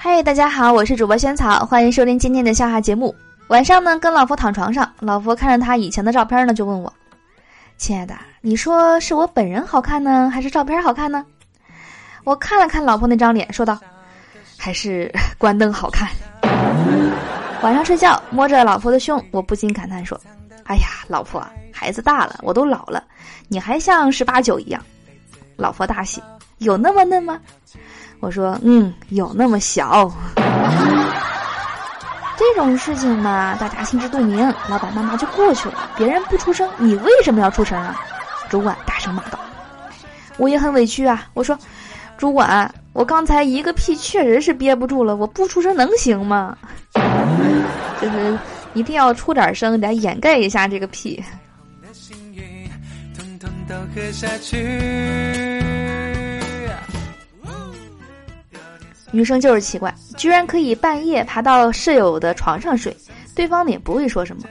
嗨，大家好，我是主播萱草，欢迎收听今天的笑话节目。晚上呢，跟老婆躺床上，老婆看着他以前的照片呢，就问我：“亲爱的，你说是我本人好看呢，还是照片好看呢？”我看了看老婆那张脸，说道：“还是关灯好看。” 晚上睡觉，摸着老婆的胸，我不禁感叹说：“哎呀，老婆，孩子大了，我都老了，你还像十八九一样。”老婆大喜：“有那么嫩吗？”我说：“嗯，有那么小。”这种事情嘛，大家心知肚明，老板妈妈就过去了。别人不出声，你为什么要出声啊？主管大声骂道：“我也很委屈啊！”我说：“主管，我刚才一个屁确实是憋不住了，我不出声能行吗？就是一定要出点声来掩盖一下这个屁。”女生就是奇怪，居然可以半夜爬到舍友的床上睡，对方也不会说什么。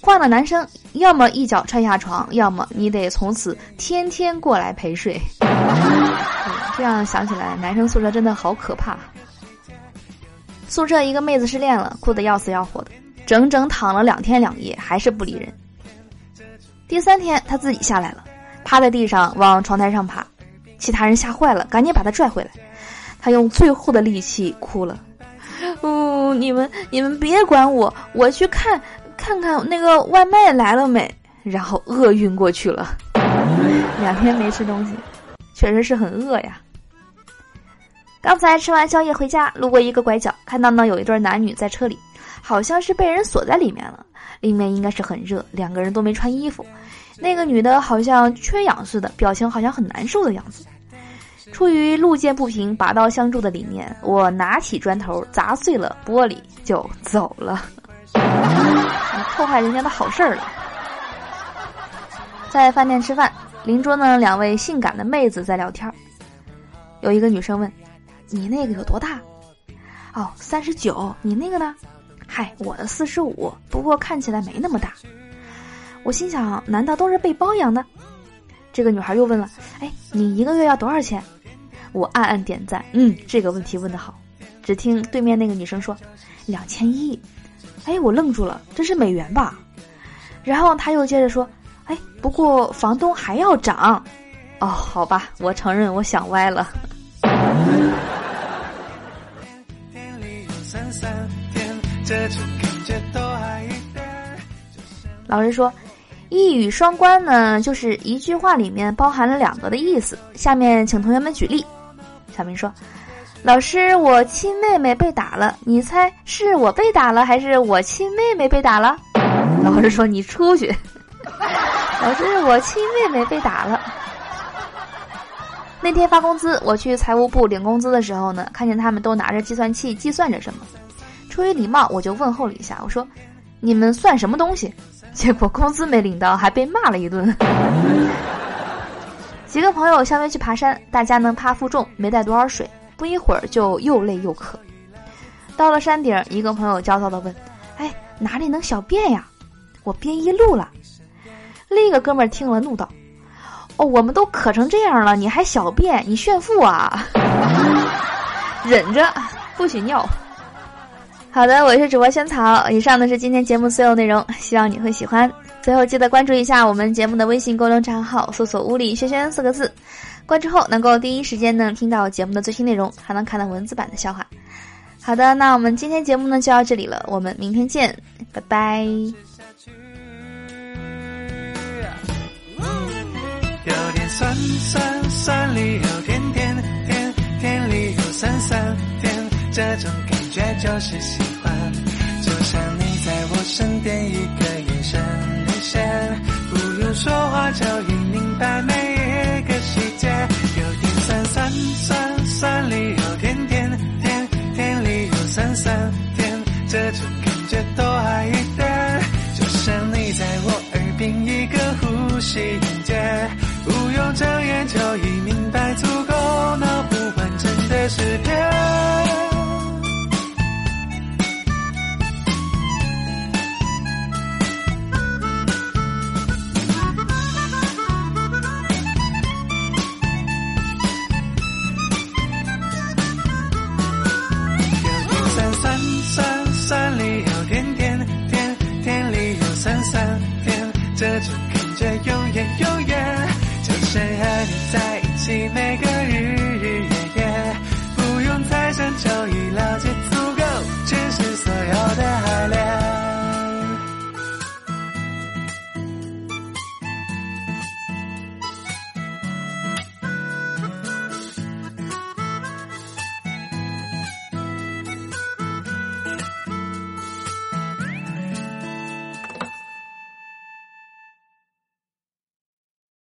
换了男生，要么一脚踹下床，要么你得从此天天过来陪睡。这样想起来，男生宿舍真的好可怕。宿舍一个妹子失恋了，哭得要死要活的，整整躺了两天两夜，还是不理人。第三天，她自己下来了，趴在地上往床台上爬，其他人吓坏了，赶紧把她拽回来。他用最后的力气哭了，嗯，你们你们别管我，我去看看看那个外卖来了没，然后饿晕过去了，两天没吃东西，确实是很饿呀。刚才吃完宵夜回家，路过一个拐角，看到呢有一对男女在车里，好像是被人锁在里面了，里面应该是很热，两个人都没穿衣服，那个女的好像缺氧似的，表情好像很难受的样子。出于路见不平拔刀相助的理念，我拿起砖头砸碎了玻璃就走了。破坏人家的好事儿了。在饭店吃饭，邻桌呢两位性感的妹子在聊天儿。有一个女生问：“你那个有多大？”“哦，三十九。”“你那个呢？”“嗨，我的四十五，不过看起来没那么大。”我心想：难道都是被包养的？这个女孩又问了：“哎，你一个月要多少钱？”我暗暗点赞，嗯，这个问题问得好。只听对面那个女生说：“两千一。”哎，我愣住了，这是美元吧？然后他又接着说：“哎，不过房东还要涨。”哦，好吧，我承认我想歪了。老师说。一语双关呢，就是一句话里面包含了两个的意思。下面请同学们举例。小明说：“老师，我亲妹妹被打了，你猜是我被打了还是我亲妹妹被打了？” 老师说：“你出去。”老师，我亲妹妹被打了。那天发工资，我去财务部领工资的时候呢，看见他们都拿着计算器计算着什么。出于礼貌，我就问候了一下，我说：“你们算什么东西？”结果工资没领到，还被骂了一顿。几个朋友相约去爬山，大家呢怕负重，没带多少水，不一会儿就又累又渴。到了山顶，一个朋友焦躁地问：“哎，哪里能小便呀？我憋一路了。”另一个哥们儿听了怒道：“哦，我们都渴成这样了，你还小便？你炫富啊！忍着，不许尿。”好的，我是主播萱草。以上呢是今天节目所有内容，希望你会喜欢。最后记得关注一下我们节目的微信公众账号，搜索“屋里轩轩”四个字，关注后能够第一时间呢听到节目的最新内容，还能看到文字版的笑话。好的，那我们今天节目呢就到这里了，我们明天见，拜拜。有点酸酸酸里有甜甜甜甜里有酸酸甜，这种感觉就是喜欢。就像你在我身边，一个眼神连线，不用说话就已明白每一个细节。有点酸酸酸酸里有甜甜甜甜里有酸酸甜，这种感觉多爱一点。就像你在我耳边一个呼吸音节，不用睁眼就已明白，足够脑补完整的诗。天，这种感觉永远永远。就是和你在一起每个日日夜夜，不用猜想就已了解。